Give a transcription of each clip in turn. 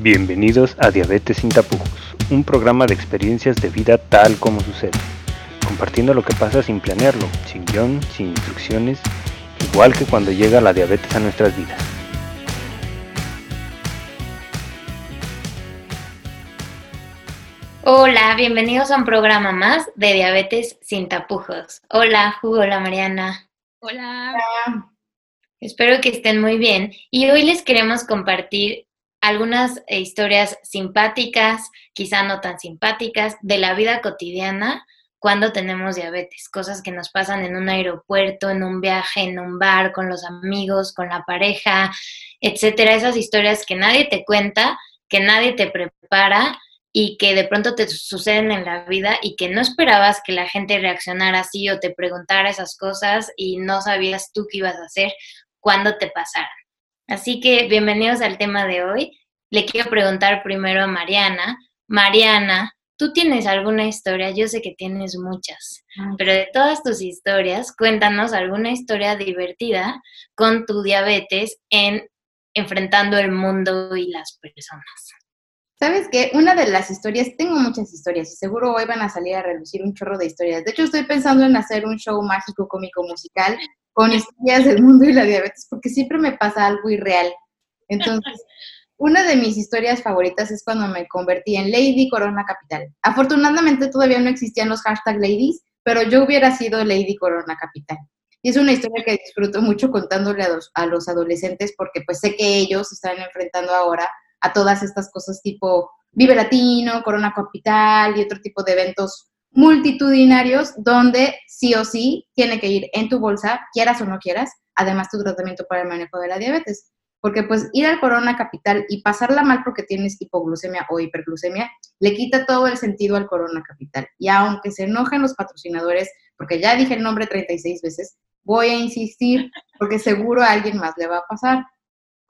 Bienvenidos a Diabetes sin tapujos, un programa de experiencias de vida tal como sucede, compartiendo lo que pasa sin planearlo, sin guion, sin instrucciones, igual que cuando llega la diabetes a nuestras vidas. Hola, bienvenidos a un programa más de Diabetes sin tapujos. Hola, Hugo, hola Mariana. Hola. Espero que estén muy bien y hoy les queremos compartir algunas eh, historias simpáticas, quizá no tan simpáticas, de la vida cotidiana cuando tenemos diabetes, cosas que nos pasan en un aeropuerto, en un viaje, en un bar, con los amigos, con la pareja, etcétera, esas historias que nadie te cuenta, que nadie te prepara y que de pronto te suceden en la vida y que no esperabas que la gente reaccionara así o te preguntara esas cosas y no sabías tú qué ibas a hacer cuando te pasaran. Así que bienvenidos al tema de hoy. Le quiero preguntar primero a Mariana. Mariana, ¿tú tienes alguna historia? Yo sé que tienes muchas, pero de todas tus historias, cuéntanos alguna historia divertida con tu diabetes en enfrentando el mundo y las personas. ¿Sabes qué? Una de las historias, tengo muchas historias y seguro hoy van a salir a relucir un chorro de historias. De hecho, estoy pensando en hacer un show mágico, cómico, musical con historias del mundo y la diabetes, porque siempre me pasa algo irreal. Entonces, una de mis historias favoritas es cuando me convertí en Lady Corona Capital. Afortunadamente todavía no existían los hashtag ladies, pero yo hubiera sido Lady Corona Capital. Y es una historia que disfruto mucho contándole a los, a los adolescentes porque pues sé que ellos están enfrentando ahora a todas estas cosas tipo Vive Latino, Corona Capital y otro tipo de eventos multitudinarios donde sí o sí tiene que ir en tu bolsa, quieras o no quieras, además tu tratamiento para el manejo de la diabetes. Porque pues ir al Corona Capital y pasarla mal porque tienes hipoglucemia o hiperglucemia, le quita todo el sentido al Corona Capital. Y aunque se enojen los patrocinadores, porque ya dije el nombre 36 veces, voy a insistir porque seguro a alguien más le va a pasar.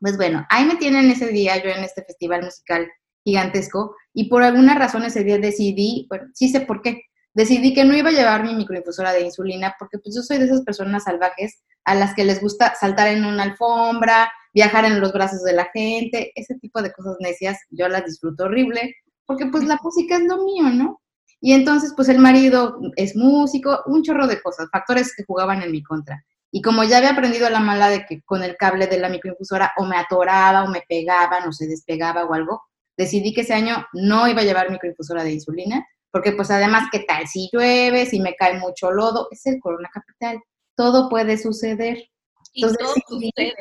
Pues bueno, ahí me tienen ese día yo en este festival musical gigantesco y por alguna razón ese día decidí, bueno, sí sé por qué, decidí que no iba a llevar mi microinfusora de insulina porque pues yo soy de esas personas salvajes a las que les gusta saltar en una alfombra, viajar en los brazos de la gente, ese tipo de cosas necias, yo las disfruto horrible porque pues la música es lo mío, ¿no? Y entonces pues el marido es músico, un chorro de cosas, factores que jugaban en mi contra. Y como ya había aprendido la mala de que con el cable de la microinfusora o me atoraba o me pegaba, o se despegaba o algo, decidí que ese año no iba a llevar microinfusora de insulina, porque pues además, ¿qué tal si llueve, si me cae mucho lodo? Es el Corona Capital, todo puede suceder. Entonces, todo sucede.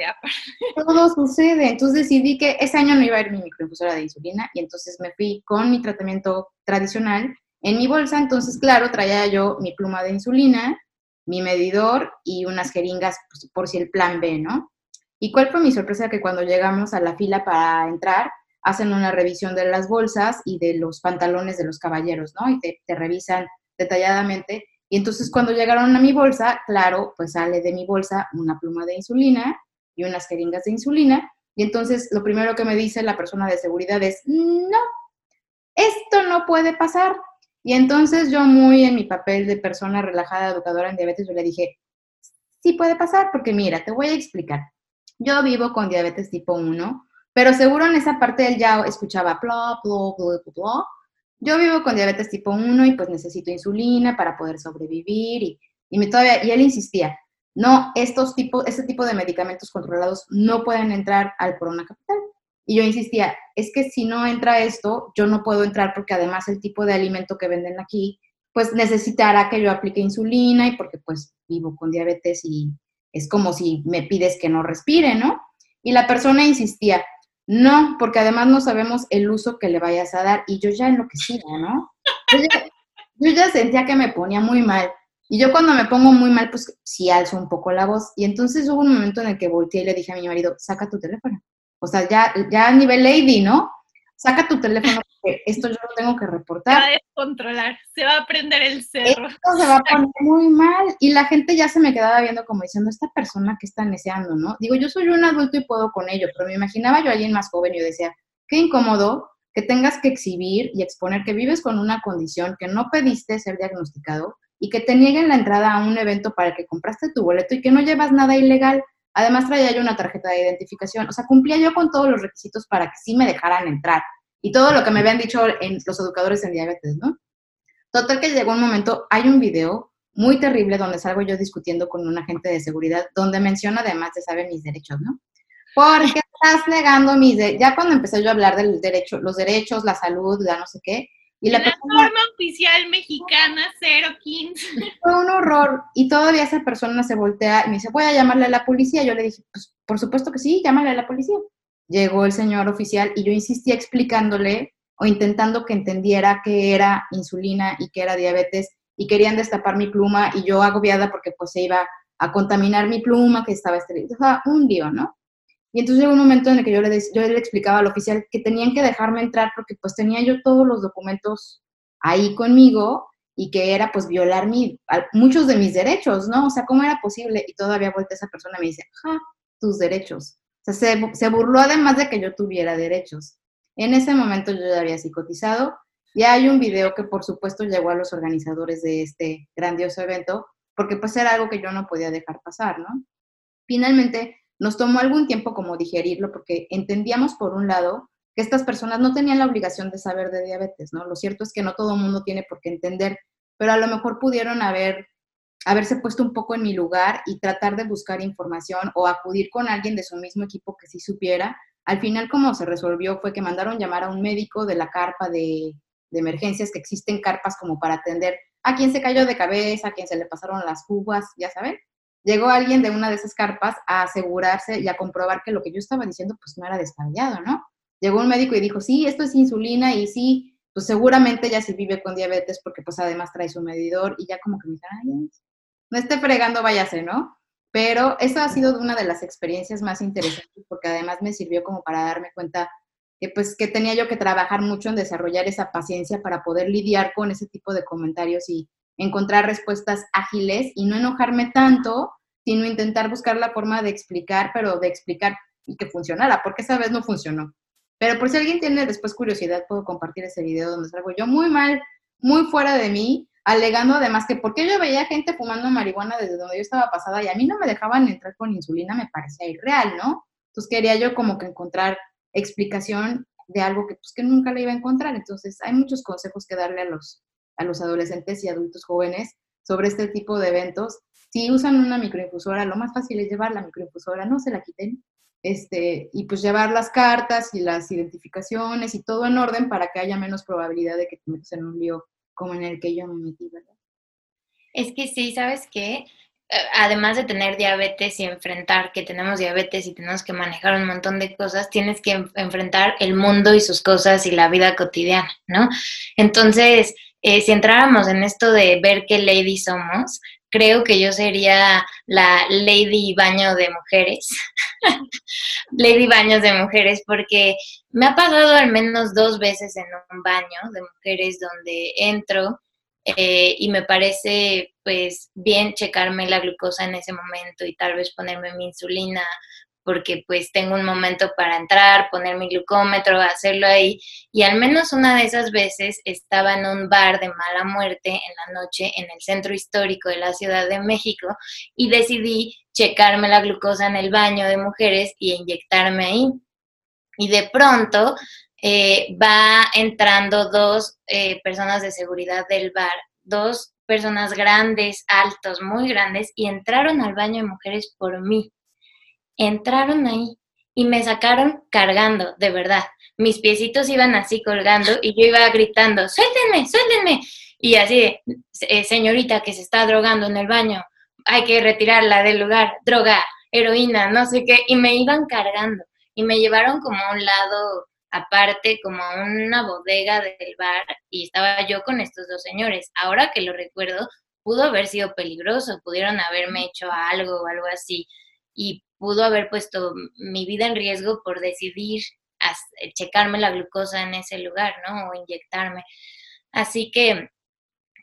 Todo sucede. Entonces decidí que ese año no iba a ir mi microinfusora de insulina y entonces me fui con mi tratamiento tradicional en mi bolsa. Entonces, claro, traía yo mi pluma de insulina, mi medidor y unas jeringas pues, por si el plan B, ¿no? ¿Y cuál fue mi sorpresa? Que cuando llegamos a la fila para entrar, hacen una revisión de las bolsas y de los pantalones de los caballeros, ¿no? Y te, revisan detalladamente. Y entonces cuando llegaron a mi bolsa, claro, pues sale de mi bolsa una pluma de insulina y unas jeringas de insulina. Y entonces lo primero que me dice la persona de seguridad es, no, esto no puede pasar. Y entonces yo muy en mi papel de persona relajada, educadora en diabetes, yo le dije, sí puede pasar, porque mira, te voy a explicar. Yo vivo con diabetes tipo 1, pero seguro en esa parte él ya escuchaba bla, bla, bla, bla, Yo vivo con diabetes tipo 1 y pues necesito insulina para poder sobrevivir y, me todavía, y él insistía, no, este tipo de medicamentos controlados no pueden entrar al Corona Capital. Y yo insistía, es que si no entra esto, yo no puedo entrar porque además el tipo de alimento que venden aquí, pues necesitará que yo aplique insulina y porque pues vivo con diabetes y es como si me pides que no respire, ¿no? Y la persona insistía, no, porque además no sabemos el uso que le vayas a dar y yo ya enloquecida, ¿no? Yo ya, yo ya sentía que me ponía muy mal. Y yo cuando me pongo muy mal, pues sí alzo un poco la voz. Y entonces hubo un momento en el que volteé y le dije a mi marido, saca tu teléfono. O sea, ya, ya a nivel lady, ¿no? Saca tu teléfono porque esto yo lo tengo que reportar. Se va a descontrolar, se va a prender el cerro. Esto se va a poner muy mal. Y la gente ya se me quedaba viendo como diciendo, esta persona que está deseando, ¿no? Digo, yo soy un adulto y puedo con ello, pero me imaginaba yo a alguien más joven y yo decía, qué incómodo que tengas que exhibir y exponer que vives con una condición que no pediste ser diagnosticado y que te nieguen la entrada a un evento para el que compraste tu boleto y que no llevas nada ilegal Además traía yo una tarjeta de identificación, o sea, cumplía yo con todos los requisitos para que sí me dejaran entrar. Y todo lo que me habían dicho en los educadores en diabetes, ¿no? Total que llegó un momento, hay un video muy terrible donde salgo yo discutiendo con un agente de seguridad, donde menciona además de saber mis derechos, ¿no? Porque estás negando mis derechos. Ya cuando empecé yo a hablar del derecho, los derechos, la salud, ya no sé qué, y la, norma oficial mexicana 015. Fue un horror. Y todavía esa persona se voltea y me dice, voy a llamarle a la policía. Yo le dije, pues por supuesto que sí, llámale a la policía. Llegó el señor oficial y yo insistía explicándole o intentando que entendiera qué era insulina y qué era diabetes y querían destapar mi pluma y yo agobiada porque pues se iba a contaminar mi pluma que estaba estéril. O sea, un lío, ¿no? Y entonces llegó un momento en el que yo le, yo le explicaba al oficial que tenían que dejarme entrar porque pues tenía yo todos los documentos ahí conmigo y que era pues violar mi, muchos de mis derechos, ¿no? O sea, ¿cómo era posible? Y todavía vuelta esa persona y me dice, ja, tus derechos. O sea, se, se burló además de que yo tuviera derechos. En ese momento yo ya había psicotizado y hay un video que por supuesto llegó a los organizadores de este grandioso evento porque pues era algo que yo no podía dejar pasar, ¿no? Finalmente nos tomó algún tiempo como digerirlo porque entendíamos por un lado que estas personas no tenían la obligación de saber de diabetes, ¿no? Lo cierto es que no todo el mundo tiene por qué entender, pero a lo mejor pudieron haber haberse puesto un poco en mi lugar y tratar de buscar información o acudir con alguien de su mismo equipo que sí supiera. Al final, como se resolvió, fue que mandaron llamar a un médico de la carpa de, emergencias, que existen carpas como para atender a quien se cayó de cabeza, a quien se le pasaron las jugas, ya saben. Llegó alguien de una de esas carpas a asegurarse y a comprobar que lo que yo estaba diciendo pues no era descabellado, ¿no? Llegó un médico y dijo, sí, esto es insulina y sí, pues seguramente ya sí vive con diabetes porque pues además trae su medidor y ya como que me dijeron, ay, no esté fregando, váyase, ¿no? Pero eso ha sido una de las experiencias más interesantes porque además me sirvió como para darme cuenta que pues que tenía yo que trabajar mucho en desarrollar esa paciencia para poder lidiar con ese tipo de comentarios y encontrar respuestas ágiles y no enojarme tanto sino intentar buscar la forma de explicar, pero de explicar y que funcionara, porque esa vez no funcionó. Pero por si alguien tiene después curiosidad, puedo compartir ese video donde salgo yo muy mal, muy fuera de mí, alegando además que porque yo veía gente fumando marihuana desde donde yo estaba pasada y a mí no me dejaban entrar con insulina, me parecía irreal, ¿no? Entonces quería yo como que encontrar explicación de algo que pues que nunca le iba a encontrar. Entonces hay muchos consejos que darle a los, a los adolescentes y adultos jóvenes sobre este tipo de eventos si usan una microinfusora, lo más fácil es llevar la microinfusora, no se la quiten, este, y pues llevar las cartas y las identificaciones y todo en orden para que haya menos probabilidad de que te metas en un lío como en el que yo me metí, ¿verdad? Es que sí, ¿sabes qué? Eh, además de tener diabetes y enfrentar que tenemos diabetes y tenemos que manejar un montón de cosas, tienes que enfrentar el mundo y sus cosas y la vida cotidiana, ¿no? Entonces, eh, si entráramos en esto de ver qué lady somos, creo que yo sería la Lady Baño de Mujeres. lady Baños de Mujeres, porque me ha pasado al menos dos veces en un baño de mujeres donde entro eh, y me parece pues bien checarme la glucosa en ese momento y tal vez ponerme mi insulina porque pues tengo un momento para entrar, poner mi glucómetro, hacerlo ahí. Y al menos una de esas veces estaba en un bar de mala muerte en la noche en el centro histórico de la Ciudad de México y decidí checarme la glucosa en el baño de mujeres y inyectarme ahí. Y de pronto eh, va entrando dos eh, personas de seguridad del bar, dos personas grandes, altos, muy grandes, y entraron al baño de mujeres por mí entraron ahí y me sacaron cargando, de verdad. Mis piecitos iban así colgando y yo iba gritando, suéltenme, suéltenme. Y así eh, señorita que se está drogando en el baño, hay que retirarla del lugar, droga, heroína, no sé qué. Y me iban cargando y me llevaron como a un lado aparte, como a una bodega del bar y estaba yo con estos dos señores. Ahora que lo recuerdo, pudo haber sido peligroso, pudieron haberme hecho algo o algo así. Y pudo haber puesto mi vida en riesgo por decidir eh, checarme la glucosa en ese lugar, ¿no? O inyectarme. Así que,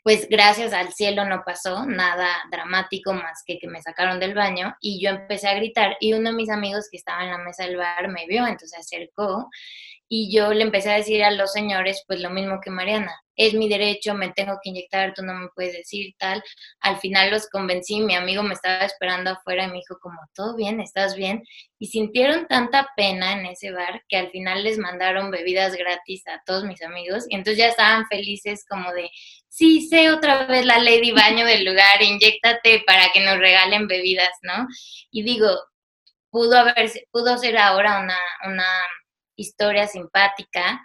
pues gracias al cielo no pasó nada dramático más que que me sacaron del baño y yo empecé a gritar y uno de mis amigos que estaba en la mesa del bar me vio, entonces se acercó y yo le empecé a decir a los señores pues lo mismo que Mariana, es mi derecho, me tengo que inyectar, tú no me puedes decir tal. Al final los convencí, mi amigo me estaba esperando afuera y me dijo como, todo bien, estás bien. Y sintieron tanta pena en ese bar que al final les mandaron bebidas gratis a todos mis amigos y entonces ya estaban felices como de, sí, sé otra vez la lady baño del lugar, inyectate para que nos regalen bebidas, ¿no? Y digo, pudo haber, pudo ser ahora una, una historia simpática,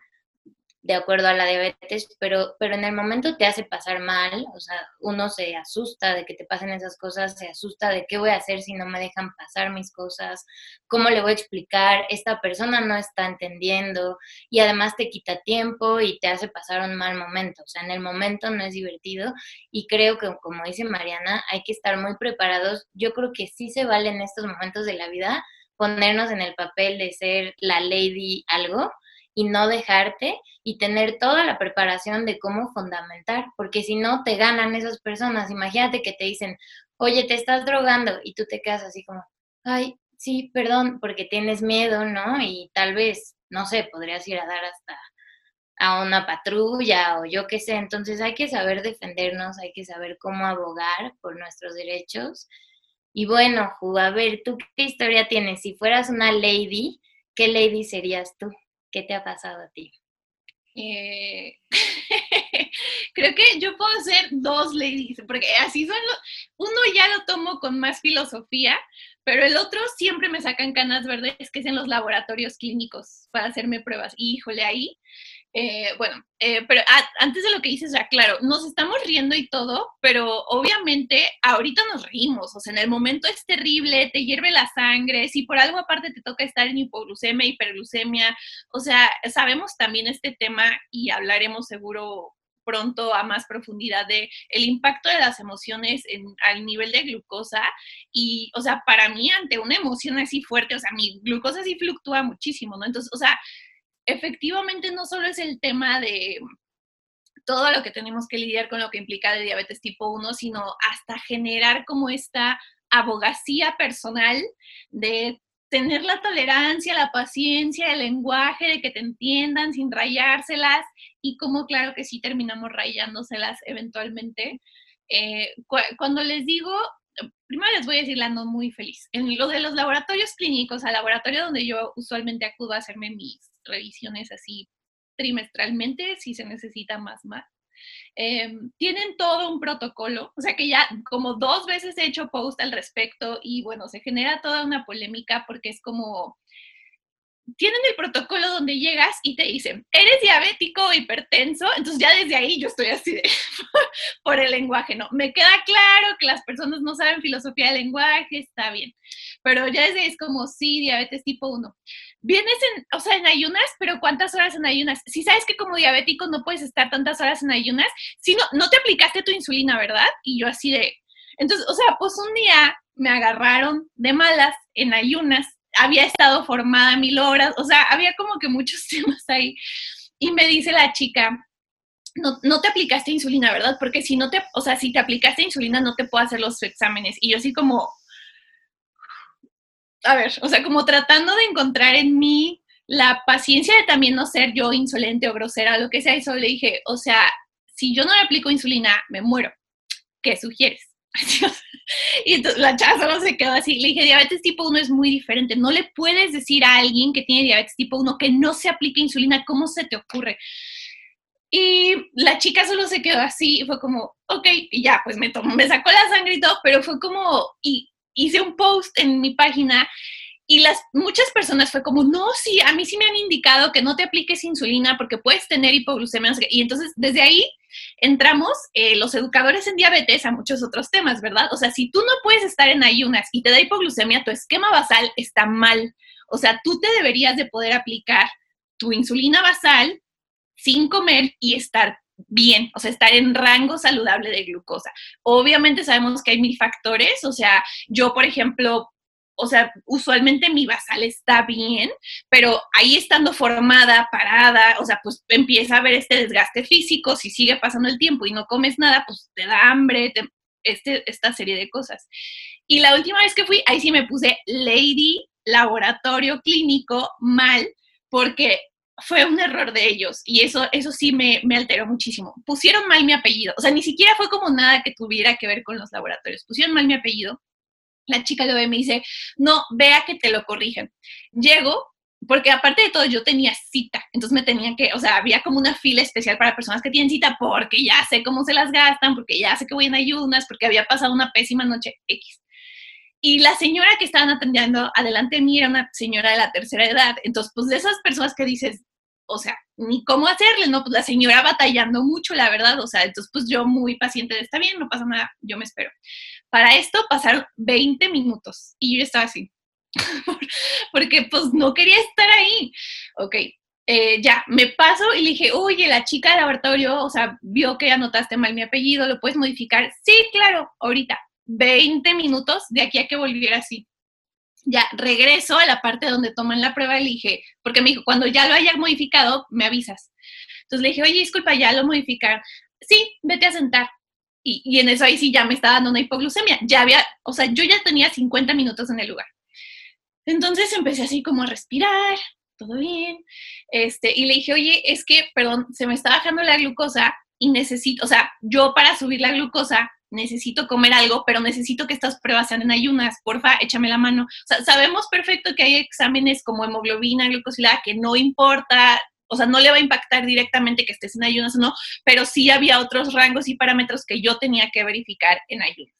de acuerdo a la diabetes, pero, pero en el momento te hace pasar mal, o sea, uno se asusta de que te pasen esas cosas, se asusta de qué voy a hacer si no me dejan pasar mis cosas, cómo le voy a explicar, esta persona no está entendiendo y además te quita tiempo y te hace pasar un mal momento, o sea, en el momento no es divertido y creo que, como dice Mariana, hay que estar muy preparados, yo creo que sí se vale en estos momentos de la vida ponernos en el papel de ser la lady algo y no dejarte y tener toda la preparación de cómo fundamentar, porque si no te ganan esas personas. Imagínate que te dicen, oye, te estás drogando y tú te quedas así como, ay, sí, perdón, porque tienes miedo, ¿no? Y tal vez, no sé, podrías ir a dar hasta a una patrulla o yo qué sé. Entonces hay que saber defendernos, hay que saber cómo abogar por nuestros derechos. Y bueno, Ju, a ver, ¿tú qué historia tienes? Si fueras una lady, ¿qué lady serías tú? ¿Qué te ha pasado a ti? Eh, creo que yo puedo ser dos ladies, porque así son los, uno ya lo tomo con más filosofía, pero el otro siempre me sacan canas verdes, que es en los laboratorios clínicos para hacerme pruebas. Híjole, ahí eh, bueno, eh, pero antes de lo que dices, ya claro, nos estamos riendo y todo, pero obviamente ahorita nos reímos, o sea, en el momento es terrible, te hierve la sangre, si por algo aparte te toca estar en hipoglucemia, hiperglucemia, o sea, sabemos también este tema y hablaremos seguro pronto a más profundidad de el impacto de las emociones en, al nivel de glucosa y, o sea, para mí ante una emoción así fuerte, o sea, mi glucosa sí fluctúa muchísimo, ¿no? Entonces, o sea, efectivamente no solo es el tema de todo lo que tenemos que lidiar con lo que implica de diabetes tipo 1, sino hasta generar como esta abogacía personal de tener la tolerancia, la paciencia, el lenguaje, de que te entiendan sin rayárselas y como claro que sí terminamos rayándoselas eventualmente. Eh, cuando les digo, primero les voy a decir la no muy feliz. En lo de los laboratorios clínicos, al laboratorio donde yo usualmente acudo a hacerme mis revisiones así trimestralmente, si se necesita más, más. Em, tienen todo un protocolo, o sea que ya como dos veces he hecho post al respecto y bueno, se genera toda una polémica porque es como, tienen el protocolo donde llegas y te dicen, eres diabético o hipertenso, entonces ya desde ahí yo estoy así de, por el lenguaje, ¿no? Me queda claro que las personas no saben filosofía del lenguaje, está bien, pero ya desde ahí es como, sí, diabetes tipo 1 vienes en, o sea, en ayunas, pero ¿cuántas horas en ayunas? Si sabes que como diabético no puedes estar tantas horas en ayunas, si no, no te aplicaste tu insulina, ¿verdad? Y yo así de, entonces, o sea, pues un día me agarraron de malas en ayunas, había estado formada mil horas, o sea, había como que muchos temas ahí. Y me dice la chica, no, no, te aplicaste insulina, ¿verdad? Porque si no te, o sea, si te aplicaste insulina no te puedo hacer los exámenes. Y yo así como, a ver, o sea, como tratando de encontrar en mí la paciencia de también no ser yo insolente o grosera, lo que sea, y solo le dije, o sea, si yo no me aplico insulina, me muero. ¿Qué sugieres? y entonces la chava solo se quedó así. Le dije, diabetes tipo 1 es muy diferente. No le puedes decir a alguien que tiene diabetes tipo 1 que no se aplique insulina. ¿Cómo se te ocurre? Y la chica solo se quedó así y fue como, ok, y ya, pues me, tomó, me sacó la sangre y todo, pero fue como, y hice un post en mi página y las muchas personas fue como, no, sí, a mí sí me han indicado que no te apliques insulina porque puedes tener hipoglucemia. Y entonces, desde ahí entramos eh, los educadores en diabetes a muchos otros temas, ¿verdad? O sea, si tú no puedes estar en ayunas y te da hipoglucemia, tu esquema basal está mal. O sea, tú te deberías de poder aplicar tu insulina basal sin comer y estar bien, o sea, estar en rango saludable de glucosa. Obviamente sabemos que hay mil factores, o sea, yo, por ejemplo, o sea, usualmente mi basal está bien, pero ahí estando formada, parada, o sea, pues empieza a haber este desgaste físico, si sigue pasando el tiempo y no comes nada, pues te da hambre, este, esta serie de cosas. Y la última vez que fui, ahí sí me puse Lady Laboratorio Clínico mal, porque fue un error de ellos y eso, eso sí me, me, alteró muchísimo. Pusieron mal mi apellido, o sea, ni siquiera fue como nada que tuviera que ver con los laboratorios. Pusieron mal mi apellido. La chica lo ve y me dice, no, vea que te lo corrigen. Llego, porque aparte de todo yo tenía cita, entonces me tenían que, o sea, había como una fila especial para personas que tienen cita porque ya sé cómo se las gastan, porque ya sé que voy en ayunas, porque había pasado una pésima noche X. Y la señora que estaban atendiendo adelante de mí era una señora de la tercera edad. Entonces, pues de esas personas que dices, o sea, ni cómo hacerle, ¿no? Pues la señora batallando mucho, la verdad. O sea, entonces, pues yo muy paciente de, está bien, no pasa nada, yo me espero. Para esto pasaron 20 minutos y yo estaba así. Porque pues no quería estar ahí. Ok, eh, ya, me paso y le dije, oye, la chica del laboratorio, o sea, vio que anotaste mal mi apellido, ¿lo puedes modificar? Sí, claro, ahorita. 20 minutos de aquí a que volviera así. Ya regreso a la parte donde toman la prueba y le dije, porque me dijo, cuando ya lo hayas modificado, me avisas. Entonces le dije, oye, disculpa, ya lo modificar. Sí, vete a sentar. Y, y, en eso ahí sí ya me estaba dando una hipoglucemia. Ya había, o sea, yo ya tenía 50 minutos en el lugar. Entonces empecé así como a respirar, todo bien. Este, y le dije, oye, es que, perdón, se me está bajando la glucosa y necesito, o sea, yo para subir la glucosa necesito comer algo, pero necesito que estas pruebas sean en ayunas, porfa, échame la mano. Sabemos perfecto que hay exámenes como hemoglobina, glucosilada, que no importa, o sea, no le va a impactar directamente que estés en ayunas o no, pero sí había otros rangos y parámetros que yo tenía que verificar en ayunas.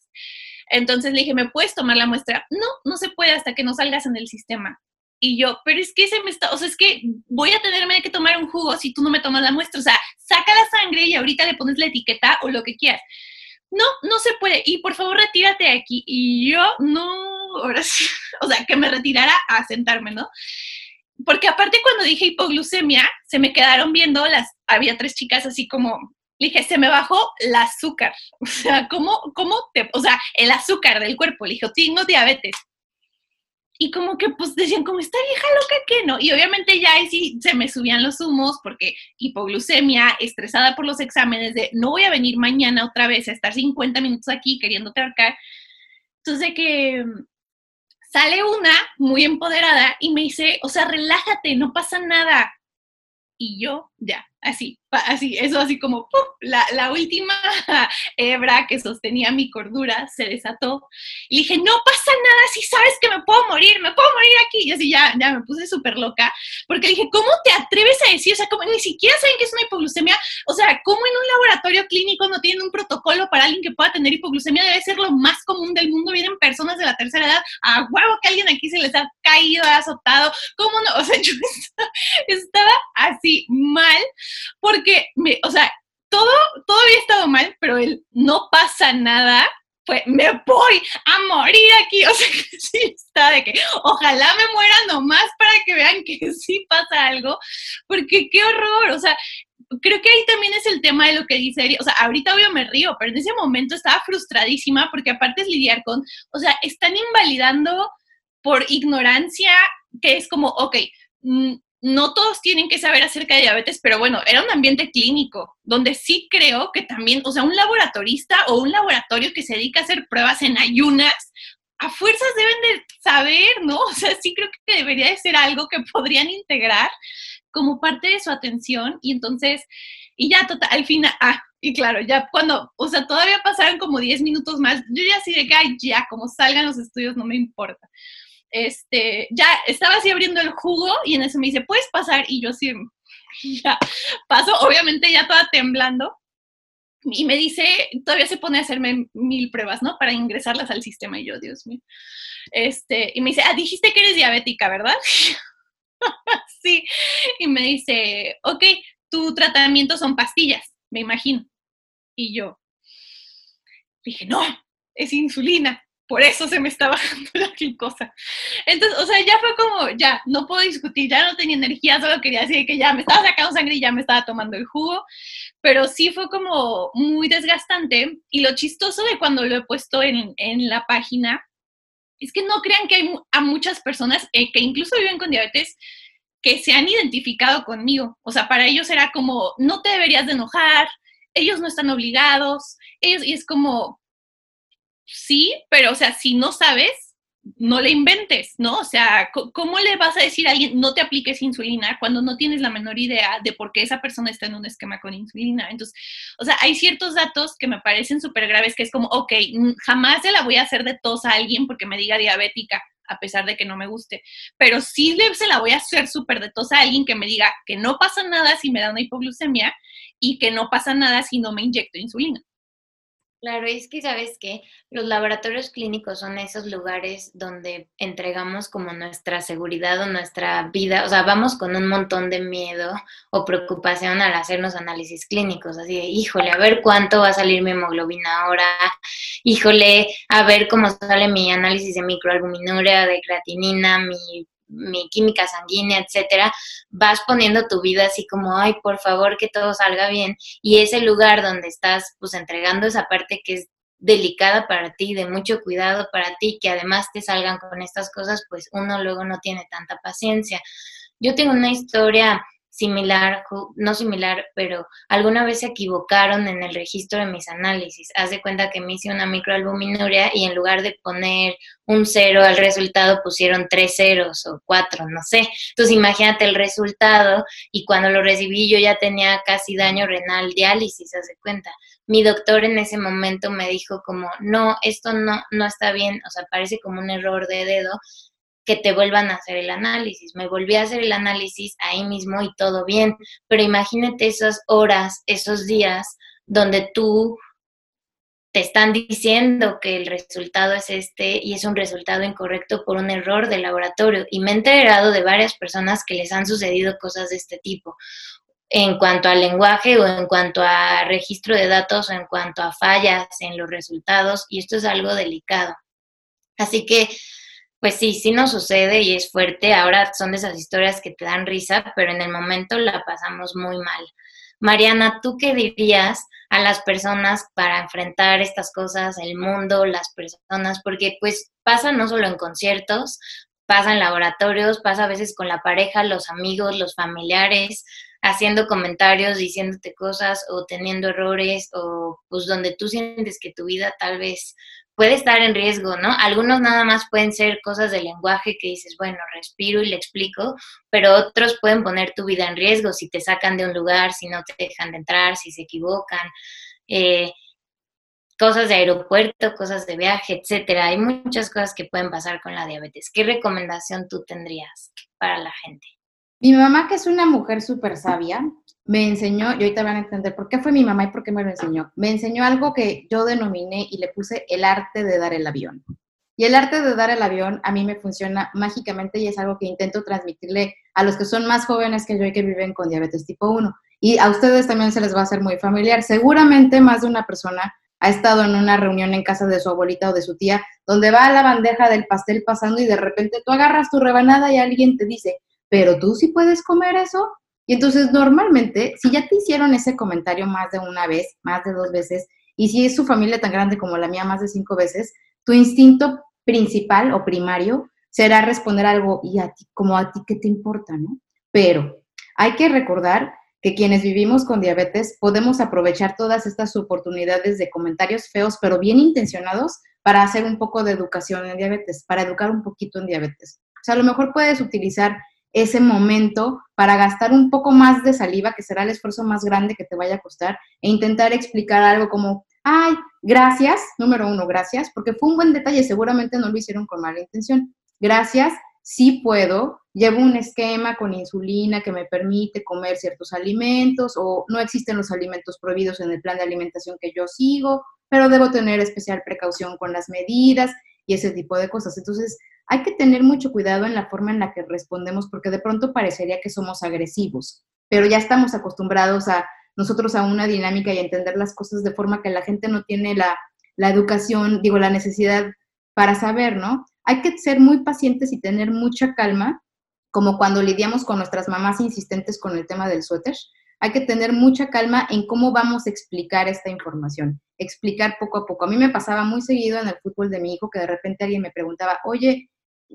Entonces le dije, ¿me puedes tomar la muestra? No, no se puede hasta que no salgas en el sistema. Y yo, pero es que se me está, o sea, es que voy a tenerme que tomar un jugo si tú no me tomas la muestra. O sea, saca la sangre y ahorita le pones la etiqueta o lo que quieras no, no se puede, y por favor retírate de aquí. Y yo, no, ahora sí, o sea, que me retirara a sentarme, ¿no? Porque aparte cuando dije hipoglucemia, se me quedaron viendo las, había tres chicas así como, le dije, se me bajó el azúcar. O sea, ¿cómo, cómo te, o sea, el azúcar del cuerpo? Le dije, tengo diabetes y como que pues decían como esta vieja loca que no y obviamente ya ahí sí se me subían los humos porque hipoglucemia estresada por los exámenes de no voy a venir mañana otra vez a estar 50 minutos aquí queriendo trabajar entonces que mm, sale una muy empoderada y me dice o sea relájate no pasa nada y yo ya así, así, eso así como La, la, última hebra que sostenía mi cordura se desató. Y dije, no pasa nada si sabes que me puedo morir, me puedo morir aquí. Y así ya, ya me puse súper loca, porque dije, ¿cómo te atreves a decir? O sea, como ni siquiera saben que es una hipoglucemia. O sea, ¿cómo en un laboratorio clínico no tienen un protocolo para alguien que pueda tener hipoglucemia? Debe ser lo más común del mundo. Vienen personas de la tercera edad, a huevo que alguien aquí se les ha caído, ha azotado. ¿Cómo no? O sea, yo estaba así mal porque, me, o sea, todo, todo había estado mal, pero el no pasa nada, pues me voy a morir aquí. O sea, que sí está de que ojalá me muera nomás para que vean que sí pasa algo, porque qué horror, o sea, creo que ahí también es el tema de lo que dice Eri. O sea, ahorita obvio me río, pero en ese momento estaba frustradísima porque aparte es lidiar con, o sea, están invalidando por ignorancia, que es como, ok, mm, no todos tienen que saber acerca de diabetes, pero bueno, era un ambiente clínico, donde sí creo que también, o sea, un laboratorista o un laboratorio que se dedica a hacer pruebas en ayunas, a fuerzas deben de saber, ¿no? O sea, sí creo que debería de ser algo que podrían integrar como parte de su atención y entonces, y ya total, al final, ah, y claro, ya cuando, o sea, todavía pasaron como 10 minutos más, yo ya así de que, ay, ya, como salgan los estudios, no me importa este, ya estaba así abriendo el jugo y en eso me dice, ¿puedes pasar? Y yo así, ya, paso, obviamente ya toda temblando. Y me dice, todavía se pone a hacerme mil pruebas, ¿no? Para ingresarlas al sistema. Y yo, Dios mío. Este, y me dice, ah, dijiste que eres diabética, ¿verdad? sí. Y me dice, ok, tu tratamiento son pastillas, me imagino. Y yo dije, no, es insulina por eso se me está bajando la glucosa. Entonces, o sea, ya fue como, ya, no puedo discutir, ya no tenía energía, solo quería decir que ya me estaba sacando sangre y ya me estaba tomando el jugo, pero sí fue como muy desgastante. Y lo chistoso de cuando lo he puesto en, en la página es que no crean que hay a muchas personas eh, que incluso viven con diabetes que se han identificado conmigo. O sea, para ellos era como, no te deberías de enojar, ellos no están obligados, ellos, y es como, sí, pero o sea, si no sabes, no le inventes, ¿no? O sea, ¿cómo le vas a decir a alguien no te apliques insulina cuando no tienes la menor idea de por qué esa persona está en un esquema con insulina? Entonces, o sea, hay ciertos datos que me parecen súper graves que es como, ok, jamás se la voy a hacer de tos a alguien porque me diga diabética, a pesar de que no me guste, pero sí se la voy a hacer súper de tos a alguien que me diga que no pasa nada si me da una hipoglucemia y que no pasa nada si no me inyecto insulina. Claro, es que sabes que los laboratorios clínicos son esos lugares donde entregamos como nuestra seguridad o nuestra vida, o sea, vamos con un montón de miedo o preocupación al hacernos análisis clínicos, así de, híjole, a ver cuánto va a salir mi hemoglobina ahora, híjole, a ver cómo sale mi análisis de microalbuminuria, de creatinina, mi mi química sanguínea, etcétera, vas poniendo tu vida así como, ay, por favor, que todo salga bien. Y ese lugar donde estás, pues, entregando esa parte que es delicada para ti, de mucho cuidado para ti, que además te salgan con estas cosas, pues uno luego no tiene tanta paciencia. Yo tengo una historia similar, no similar, pero alguna vez se equivocaron en el registro de mis análisis. Haz de cuenta que me hice una microalbuminuria y en lugar de poner un cero al resultado pusieron tres ceros o cuatro, no sé. Entonces imagínate el resultado y cuando lo recibí yo ya tenía casi daño renal, diálisis, haz de cuenta. Mi doctor en ese momento me dijo como, no, esto no, no está bien, o sea, parece como un error de dedo que te vuelvan a hacer el análisis. Me volví a hacer el análisis ahí mismo y todo bien, pero imagínate esas horas, esos días donde tú te están diciendo que el resultado es este y es un resultado incorrecto por un error de laboratorio. Y me he enterado de varias personas que les han sucedido cosas de este tipo en cuanto al lenguaje o en cuanto a registro de datos o en cuanto a fallas en los resultados y esto es algo delicado. Así que pues sí, sí nos sucede y es fuerte. Ahora son de esas historias que te dan risa, pero en el momento la pasamos muy mal. Mariana, ¿tú qué dirías a las personas para enfrentar estas cosas, el mundo, las personas? Porque pues pasa no solo en conciertos, pasa en laboratorios, pasa a veces con la pareja, los amigos, los familiares, haciendo comentarios, diciéndote cosas o teniendo errores o pues donde tú sientes que tu vida tal vez puede estar en riesgo, ¿no? Algunos nada más pueden ser cosas de lenguaje que dices, bueno, respiro y le explico, pero otros pueden poner tu vida en riesgo si te sacan de un lugar, si no te dejan de entrar, si se equivocan, eh, cosas de aeropuerto, cosas de viaje, etcétera. Hay muchas cosas que pueden pasar con la diabetes. ¿Qué recomendación tú tendrías para la gente? Mi mamá, que es una mujer súper sabia, me enseñó, y ahorita van a entender por qué fue mi mamá y por qué me lo enseñó. Me enseñó algo que yo denominé y le puse el arte de dar el avión. Y el arte de dar el avión a mí me funciona mágicamente y es algo que intento transmitirle a los que son más jóvenes que yo y que viven con diabetes tipo 1. Y a ustedes también se les va a hacer muy familiar. Seguramente más de una persona ha estado en una reunión en casa de su abuelita o de su tía, donde va a la bandeja del pastel pasando y de repente tú agarras tu rebanada y alguien te dice, pero tú sí puedes comer eso. Y entonces normalmente, si ya te hicieron ese comentario más de una vez, más de dos veces, y si es su familia tan grande como la mía más de cinco veces, tu instinto principal o primario será responder algo, y a ti, como a ti, ¿qué te importa, no? Pero hay que recordar que quienes vivimos con diabetes podemos aprovechar todas estas oportunidades de comentarios feos, pero bien intencionados, para hacer un poco de educación en diabetes, para educar un poquito en diabetes. O sea, a lo mejor puedes utilizar ese momento para gastar un poco más de saliva, que será el esfuerzo más grande que te vaya a costar, e intentar explicar algo como, ay, gracias, número uno, gracias, porque fue un buen detalle, seguramente no lo hicieron con mala intención. Gracias, sí puedo, llevo un esquema con insulina que me permite comer ciertos alimentos o no existen los alimentos prohibidos en el plan de alimentación que yo sigo, pero debo tener especial precaución con las medidas y ese tipo de cosas. Entonces, hay que tener mucho cuidado en la forma en la que respondemos porque de pronto parecería que somos agresivos, pero ya estamos acostumbrados a nosotros a una dinámica y a entender las cosas de forma que la gente no tiene la, la educación, digo, la necesidad para saber, ¿no? Hay que ser muy pacientes y tener mucha calma, como cuando lidiamos con nuestras mamás insistentes con el tema del suéter. Hay que tener mucha calma en cómo vamos a explicar esta información, explicar poco a poco. A mí me pasaba muy seguido en el fútbol de mi hijo que de repente alguien me preguntaba, oye,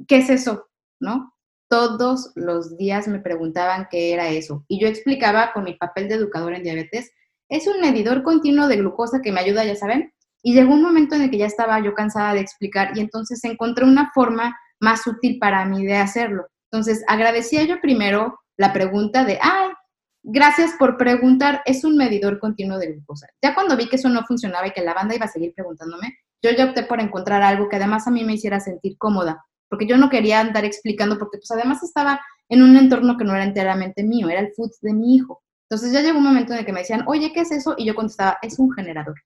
¿qué es eso? ¿No? Todos los días me preguntaban qué era eso. Y yo explicaba con mi papel de educador en diabetes, es un medidor continuo de glucosa que me ayuda, ya saben, Y llegó un momento en el que ya estaba yo cansada de explicar y entonces encontré una forma más útil para mí de hacerlo. Entonces agradecía yo primero la pregunta de, ay, gracias por preguntar, es un medidor continuo de glucosa. Ya cuando vi que eso no funcionaba y que la banda iba a seguir preguntándome, yo ya opté por encontrar algo que además a mí me hiciera sentir cómoda, porque yo no quería andar explicando, porque pues además estaba en un entorno que no era enteramente mío, era el food de mi hijo. Entonces ya llegó un momento en el que me decían, oye, ¿qué es eso? Y yo contestaba, es un generador.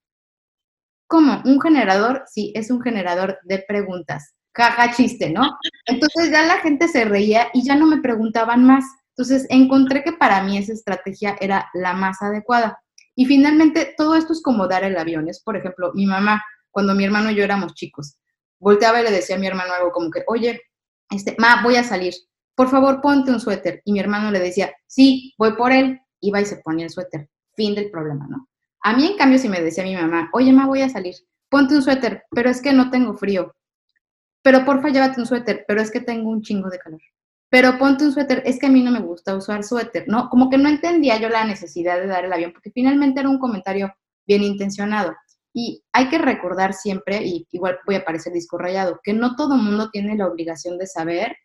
¿Cómo? ¿Un generador? Sí, es un generador de preguntas. Caja chiste, ¿no? Entonces ya la gente se reía y ya no me preguntaban más. Entonces encontré que para mí esa estrategia era la más adecuada. Y finalmente todo esto es como dar el avión. Es, por ejemplo, mi mamá, cuando mi hermano y yo éramos chicos, volteaba y le decía a mi hermano algo como que, oye, este, ma, voy a salir. Por favor, ponte un suéter. Y mi hermano le decía, sí, voy por él. Iba y se ponía el suéter. Fin del problema, ¿no? A mí, en cambio, si me decía mi mamá, oye, ma, voy a salir, ponte un suéter, pero es que no tengo frío. Pero porfa, llévate un suéter, pero es que tengo un chingo de calor. Pero ponte un suéter, es que a mí no me gusta usar suéter, ¿no? Como que no entendía yo la necesidad de dar el avión, porque finalmente era un comentario bien intencionado. Y hay que recordar siempre, y igual voy a parecer disco rayado, que no todo mundo tiene la obligación de saber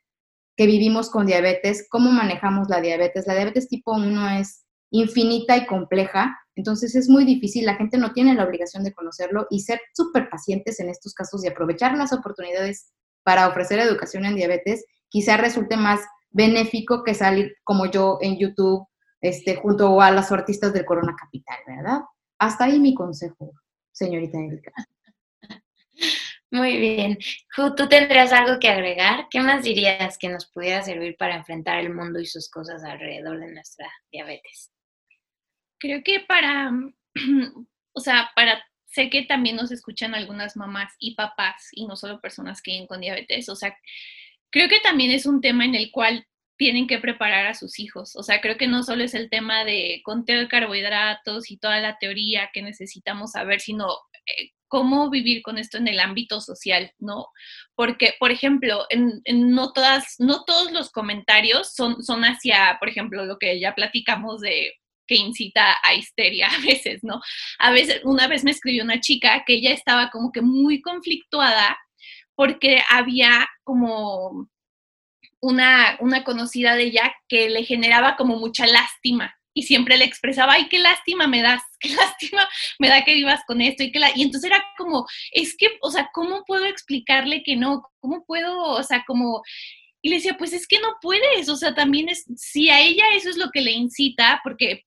que vivimos con diabetes, cómo manejamos la diabetes. La diabetes tipo 1 es infinita y compleja, entonces es muy difícil, la gente no tiene la obligación de conocerlo y ser súper pacientes en estos casos y aprovechar las oportunidades para ofrecer educación en diabetes, quizá resulte más benéfico que salir como yo en YouTube este, junto a los artistas del Corona Capital, ¿verdad? Hasta ahí mi consejo, señorita Erika. Muy bien. ¿Tú tendrías algo que agregar? ¿Qué más dirías que nos pudiera servir para enfrentar el mundo y sus cosas alrededor de nuestra diabetes? creo que para, o sea, para, sé que también nos escuchan algunas mamás y papás y no solo personas que viven con diabetes, o sea, creo que también es un tema en el cual tienen que preparar a sus hijos. O sea, creo que no solo es el tema de conteo de carbohidratos y toda la teoría que necesitamos saber, sino eh, cómo vivir con esto en el ámbito social, ¿no? Porque, por ejemplo, en, no, todas, no todos los comentarios son, son hacia, por ejemplo, lo que ya platicamos de que incita a histeria a veces, ¿no? A veces, una vez me escribió una chica que ella estaba como que muy conflictuada porque había como una, una conocida de ella que le generaba como mucha lástima y siempre le expresaba, ay, qué lástima me das, qué lástima me da que vivas con esto y que la... Y entonces era como, es que, o sea, ¿cómo puedo explicarle que no? ¿Cómo puedo, o sea, como y le decía, pues es que no puedes, o sea, también es, si a ella eso es lo que le incita, porque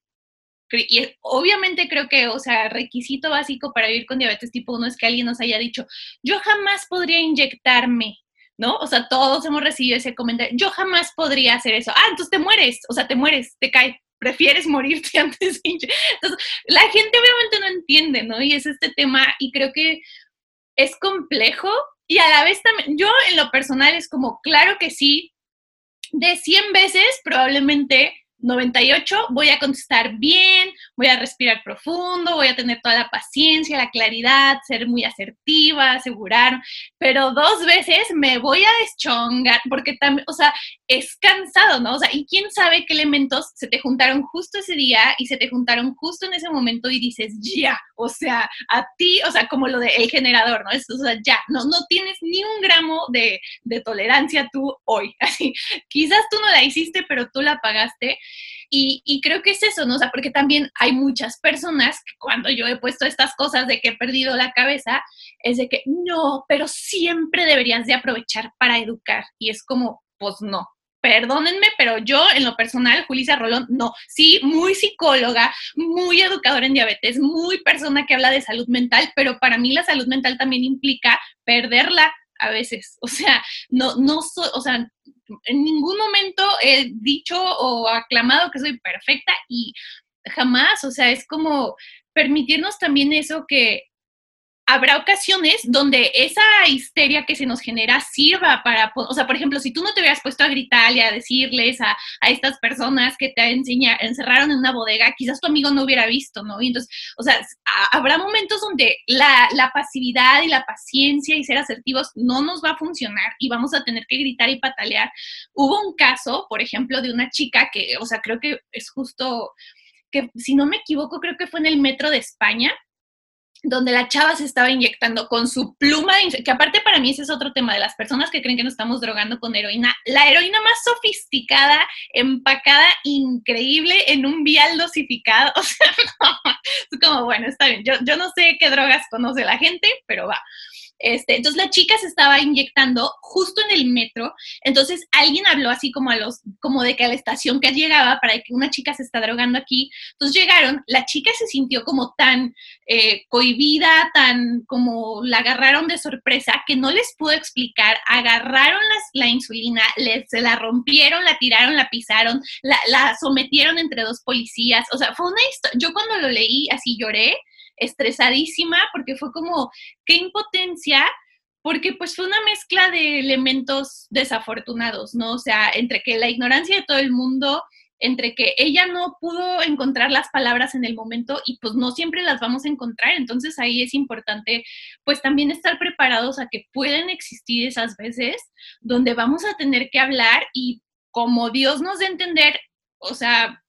y obviamente creo que, o sea, requisito básico para vivir con diabetes tipo 1 es que alguien nos haya dicho, yo jamás podría inyectarme, ¿no? O sea, todos hemos recibido ese comentario, yo jamás podría hacer eso. Ah, entonces te mueres, o sea, te mueres, te cae, prefieres morirte antes Entonces, la gente obviamente no entiende, ¿no? Y es este tema, y creo que es complejo, y a la vez también, yo en lo personal es como, claro que sí, de 100 veces probablemente 98, voy a contestar bien, voy a respirar profundo, voy a tener toda la paciencia, la claridad, ser muy asertiva, asegurar, pero dos veces me voy a deschongar porque también, o sea, es cansado, ¿no? O sea, y quién sabe qué elementos se te juntaron justo ese día y se te juntaron justo en ese momento y dices, ya, o sea, a ti, o sea, como lo del el generador, ¿no? Es, o sea, ya, no, no tienes ni un gramo de, de tolerancia tú hoy, así. Quizás tú no la hiciste, pero tú la pagaste. Y, creo que es eso, ¿no? O sea, porque también hay muchas personas que cuando yo he puesto estas cosas de que he perdido la cabeza, es de que no, pero siempre deberías de aprovechar para educar. Y es como, pues no, perdónenme, pero yo en lo personal, Julisa Rolón, no, sí, muy psicóloga, muy educadora en diabetes, muy persona que habla de salud mental, pero para mí la salud mental también implica perderla a veces, o sea, no, no, o sea, en ningún momento he dicho o aclamado que soy perfecta y jamás, o sea, es como permitirnos también eso que habrá ocasiones donde esa histeria que se nos genera sirva para, o sea, por ejemplo, si tú no te hubieras puesto a gritar y a decirles a, estas personas que te enseña, encerraron en una bodega, quizás tu amigo no hubiera visto, ¿no? Y entonces, o sea, habrá momentos donde la, la pasividad y la paciencia y ser asertivos no nos va a funcionar y vamos a tener que gritar y patalear. Hubo un caso, por ejemplo, de una chica que, o sea, creo que es justo que, si no me equivoco, creo que fue en el metro de España, donde la chava se estaba inyectando con su pluma, que aparte para mí ese es otro tema de las personas que creen que nos estamos drogando con heroína, la heroína más sofisticada, empacada, increíble, en un vial dosificado, o sea, es como, bueno, está bien, yo, yo no sé qué drogas conoce la gente, pero va. Este, entonces la chica se estaba inyectando justo en el metro, entonces alguien habló así como a los, como de que a la estación que llegaba para que una chica se está drogando aquí, entonces llegaron, la chica se sintió como tan eh, cohibida, tan como la agarraron de sorpresa, que no les pudo explicar, agarraron la insulina, les, se la rompieron, la tiraron, la pisaron, la, la sometieron entre dos policías, o sea, fue una historia, yo cuando lo leí así lloré, estresadísima porque fue como, qué impotencia, porque pues fue una mezcla de elementos desafortunados, ¿no? O sea, entre que la ignorancia de todo el mundo, entre que ella no pudo encontrar las palabras en el momento y pues no siempre las vamos a encontrar, entonces ahí es importante pues también estar preparados a que pueden existir esas veces donde vamos a tener que hablar y como Dios nos dé entender, o sea,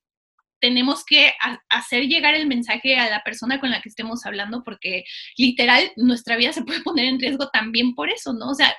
tenemos que hacer llegar el mensaje a la persona con la que estemos hablando, porque literal nuestra vida se puede poner en riesgo también por eso, ¿no? O sea,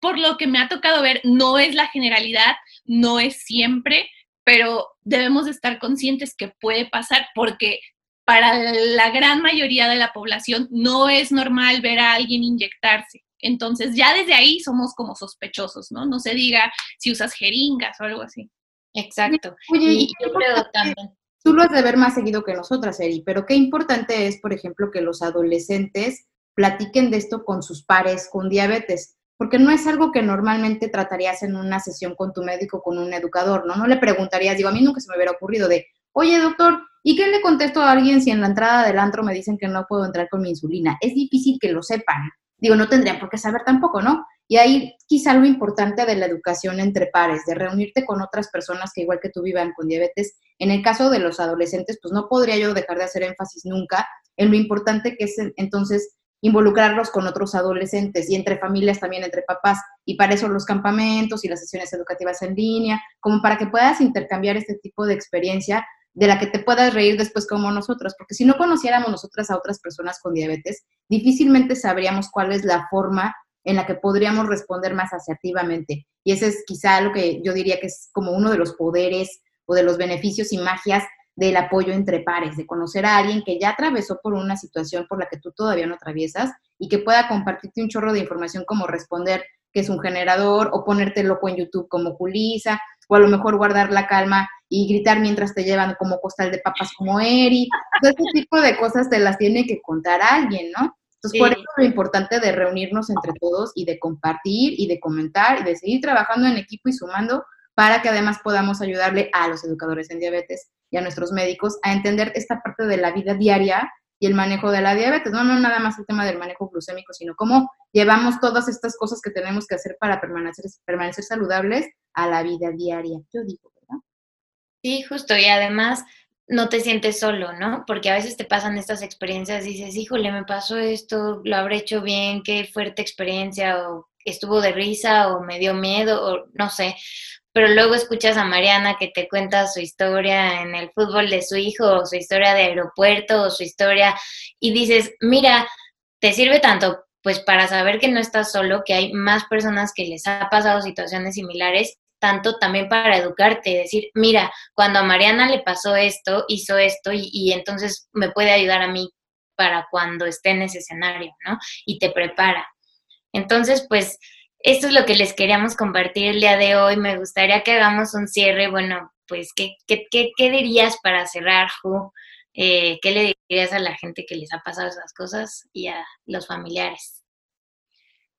por lo que me ha tocado ver, no es la generalidad, no es siempre, pero debemos estar conscientes que puede pasar porque para la gran mayoría de la población no es normal ver a alguien inyectarse. Entonces ya desde ahí somos como sospechosos, ¿no? No se diga si usas jeringas o algo así. Exacto. y yo creo también. Tú lo has de ver más seguido que nosotras, Eri, pero qué importante es, por ejemplo, que los adolescentes platiquen de esto con sus pares con diabetes, porque no es algo que normalmente tratarías en una sesión con tu médico, con un educador, ¿no? No le preguntarías, digo, a mí nunca se me hubiera ocurrido de, oye, doctor, ¿y qué le contesto a alguien si en la entrada del antro me dicen que no puedo entrar con mi insulina? Es difícil que lo sepan. Digo, no tendrían por qué saber tampoco, ¿no? Y ahí quizá lo importante de la educación entre pares, de reunirte con otras personas que igual que tú vivan con diabetes. En el caso de los adolescentes, pues no podría yo dejar de hacer énfasis nunca en lo importante que es entonces involucrarlos con otros adolescentes y entre familias también, entre papás. Y para eso los campamentos y las sesiones educativas en línea, como para que puedas intercambiar este tipo de experiencia de la que te puedas reír después como nosotros, porque si no conociéramos nosotras a otras personas con diabetes, difícilmente sabríamos cuál es la forma en la que podríamos responder más asertivamente. Y ese es quizá lo que yo diría que es como uno de los poderes o de los beneficios y magias del apoyo entre pares, de conocer a alguien que ya atravesó por una situación por la que tú todavía no atraviesas y que pueda compartirte un chorro de información como responder que es un generador o ponerte loco en YouTube como Julisa o a lo mejor guardar la calma y gritar mientras te llevan como costal de papas como Eri. Todo ese tipo de cosas te las tiene que contar alguien, ¿no? Entonces, por eso lo importante de reunirnos entre todos y de compartir y de comentar y de seguir trabajando en equipo y sumando para que además podamos ayudarle a los educadores en diabetes y a nuestros médicos a entender esta parte de la vida diaria y el manejo de la diabetes. No, no nada más el tema del manejo glucémico, sino cómo llevamos todas estas cosas que tenemos que hacer para permanecer, permanecer saludables a la vida diaria. Yo digo, ¿verdad? Sí, justo. Y además, no te sientes solo, ¿no? Porque a veces te pasan estas experiencias, dices, híjole, me pasó esto, lo habré hecho bien, qué fuerte experiencia, o estuvo de risa, o me dio miedo, o no sé. Pero luego escuchas a Mariana que te cuenta su historia en el fútbol de su hijo, o su historia de aeropuerto, o su historia, y dices, mira, te sirve tanto pues para saber que no estás solo, que hay más personas que les ha pasado situaciones similares tanto también para educarte, decir, mira, cuando a Mariana le pasó esto, hizo esto y, entonces me puede ayudar a mí para cuando esté en ese escenario, ¿no? Y te prepara. Entonces, pues, esto es lo que les queríamos compartir el día de hoy. Me gustaría que hagamos un cierre. Bueno, pues, ¿qué, qué, qué, dirías para cerrar, Ju? Eh, ¿Qué le dirías a la gente que les ha pasado esas cosas y a los familiares?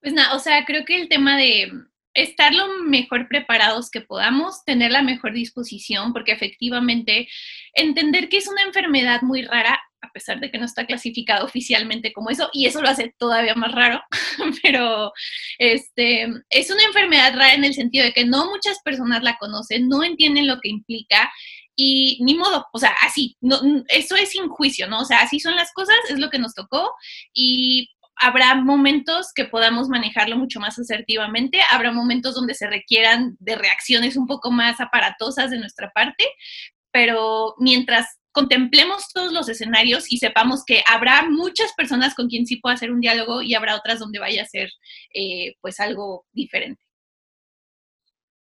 Pues nada, o sea, creo que el tema de, estar lo mejor preparados que podamos, tener la mejor disposición, porque efectivamente entender que es una enfermedad muy rara, a pesar de que no está clasificada oficialmente como eso, y eso lo hace todavía más raro, pero este, es una enfermedad rara en el sentido de que no muchas personas la conocen, no entienden lo que implica. Y ni modo, o sea, así, no, eso es sin juicio, ¿no? O sea, así son las cosas, es lo que nos tocó y habrá momentos que podamos manejarlo mucho más asertivamente, habrá momentos donde se requieran de reacciones un poco más aparatosas de nuestra parte, pero mientras contemplemos todos los escenarios y sepamos que habrá muchas personas con quien sí pueda hacer un diálogo y habrá otras donde vaya a ser eh, pues algo diferente.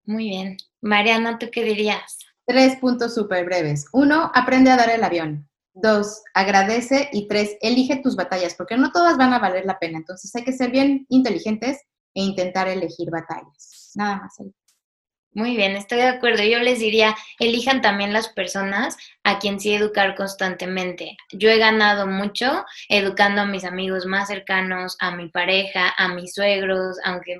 Muy bien. Mariana, ¿tú qué dirías? Tres puntos súper breves. Uno, aprende a dar el avión. Dos, agradece. Y tres, elige tus batallas, porque no todas van a valer la pena. Entonces hay que ser bien inteligentes e intentar elegir batallas. Nada más. Muy bien, estoy de acuerdo. Yo les diría, elijan también las personas a quien sí educar constantemente. Yo he ganado mucho educando a mis amigos más cercanos, a mi pareja, a mis suegros, aunque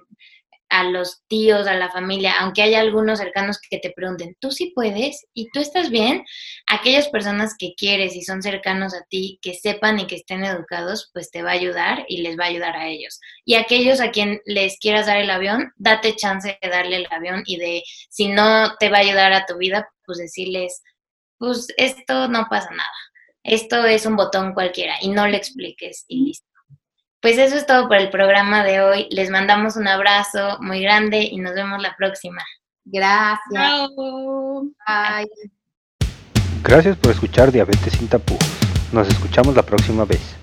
a los tíos, a la familia, aunque haya algunos cercanos que te pregunten, ¿tú sí puedes? ¿Y tú estás bien? Aquellas personas que quieres y son cercanos a ti, que sepan y que estén educados, pues te va a ayudar y les va a ayudar a ellos. Y aquellos a quien les quieras dar el avión, date chance de darle el avión y de, si no te va a ayudar a tu vida, pues decirles, pues esto no pasa nada. Esto es un botón cualquiera y no le expliques y listo. Pues eso es todo por el programa de hoy. Les mandamos un abrazo muy grande y nos vemos la próxima. Gracias. Bye. Gracias por escuchar Diabetes sin tapujos. Nos escuchamos la próxima vez.